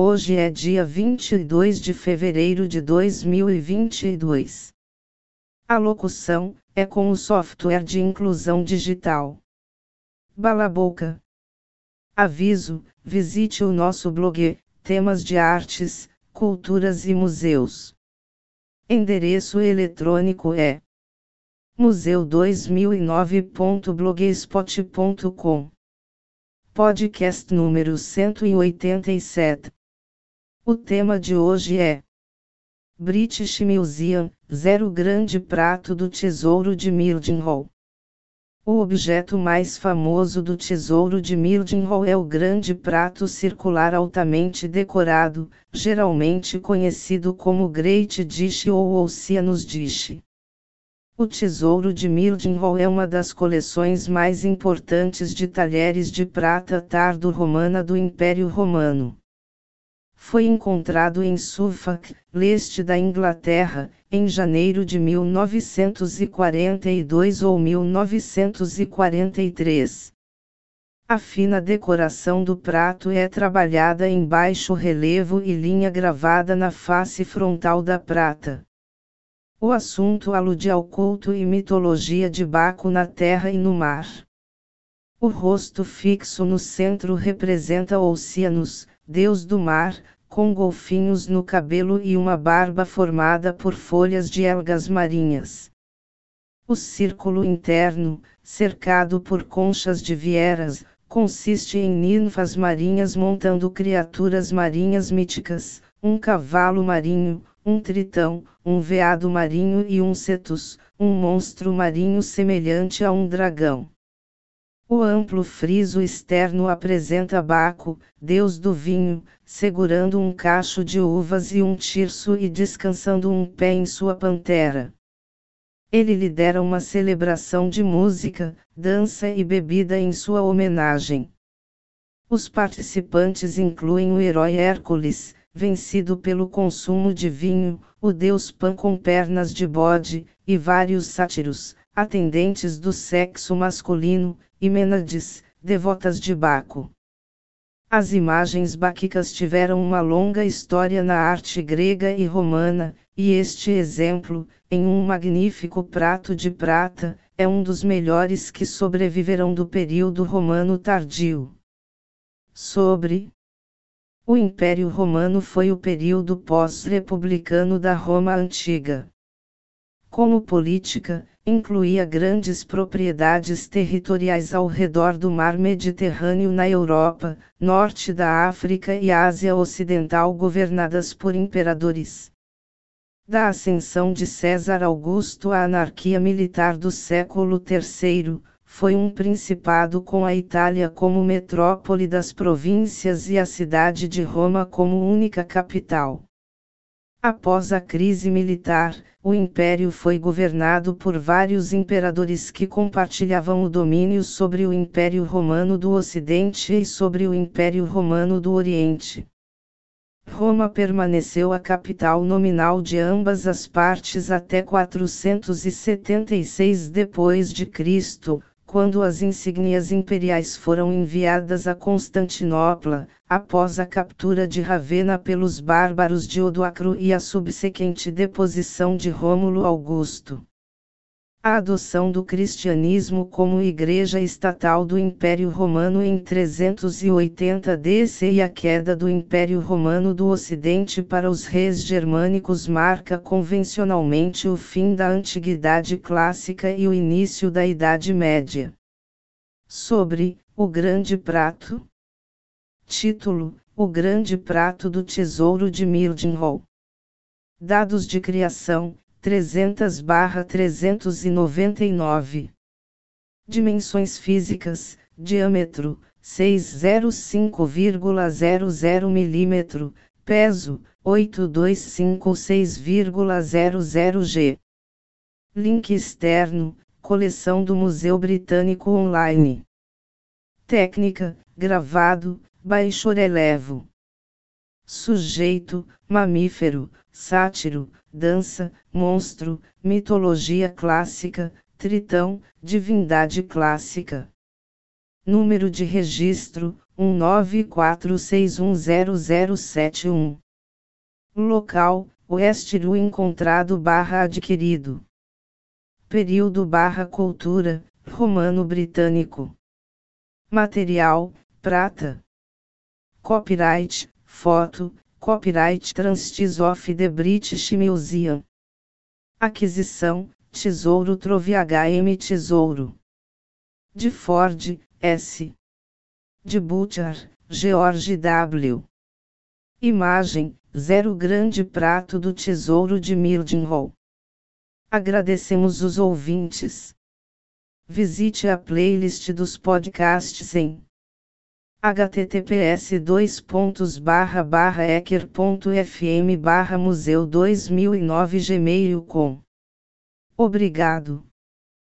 Hoje é dia 22 de fevereiro de 2022. A locução é com o software de inclusão digital. Balaboca. Aviso: visite o nosso blog, temas de artes, culturas e museus. Endereço eletrônico é museu2009.blogspot.com. Podcast número 187. O tema de hoje é British Museum, Zero Grande Prato do Tesouro de Mildenhall. O objeto mais famoso do Tesouro de Mildenhall é o grande prato circular altamente decorado, geralmente conhecido como Great Dish ou Oceanus Dish. O Tesouro de Mildenhall é uma das coleções mais importantes de talheres de prata tardo-romana do Império Romano foi encontrado em Suffolk, leste da Inglaterra, em janeiro de 1942 ou 1943. A fina decoração do prato é trabalhada em baixo relevo e linha gravada na face frontal da prata. O assunto alude ao culto e mitologia de Baco na terra e no mar. O rosto fixo no centro representa Oceanus, deus do mar, com golfinhos no cabelo e uma barba formada por folhas de algas marinhas. O círculo interno, cercado por conchas de vieras, consiste em ninfas marinhas montando criaturas marinhas míticas, um cavalo marinho, um tritão, um veado marinho e um cetus, um monstro marinho semelhante a um dragão. O amplo friso externo apresenta Baco, deus do vinho, segurando um cacho de uvas e um tirso e descansando um pé em sua pantera. Ele lidera uma celebração de música, dança e bebida em sua homenagem. Os participantes incluem o herói Hércules, vencido pelo consumo de vinho, o deus Pan com pernas de bode, e vários sátiros, atendentes do sexo masculino, e Menades, devotas de Baco. As imagens báquicas tiveram uma longa história na arte grega e romana, e este exemplo, em um magnífico prato de prata, é um dos melhores que sobreviverão do período romano tardio. Sobre o Império Romano foi o período pós-republicano da Roma antiga. Como política, incluía grandes propriedades territoriais ao redor do mar Mediterrâneo na Europa, norte da África e Ásia Ocidental governadas por imperadores. Da ascensão de César Augusto à anarquia militar do século III, foi um principado com a Itália como metrópole das províncias e a cidade de Roma como única capital. Após a crise militar, o império foi governado por vários imperadores que compartilhavam o domínio sobre o Império Romano do Ocidente e sobre o Império Romano do Oriente. Roma permaneceu a capital nominal de ambas as partes até 476 depois de Cristo, quando as insígnias imperiais foram enviadas a Constantinopla, após a captura de Ravenna pelos bárbaros de Odoacro e a subsequente deposição de Rômulo Augusto. A adoção do cristianismo como igreja estatal do Império Romano em 380 DC e a queda do Império Romano do Ocidente para os reis germânicos marca convencionalmente o fim da Antiguidade Clássica e o início da Idade Média. Sobre o Grande Prato. Título: O Grande Prato do Tesouro de Mildenhall. Dados de criação: 300/399. Dimensões físicas: diâmetro 605,00 mm, peso 8256,00 g. Link externo: coleção do Museu Britânico Online. Técnica: gravado, baixo relevo. Sujeito: mamífero, sátiro, dança, monstro, mitologia clássica, tritão, divindade clássica. Número de registro: 1946100071. Local, Oeste encontrado barra adquirido. Período barra cultura, romano britânico. Material, prata. Copyright, foto, copyright Trustees of the British Museum. Aquisição, Tesouro Trove HM Tesouro. De Ford, S. De Butcher, George W. Imagem, Zero Grande Prato do Tesouro de Mildenhall. Agradecemos os ouvintes. Visite a playlist dos podcasts em https ecker.fm museu 2009 gmail.com. Obrigado.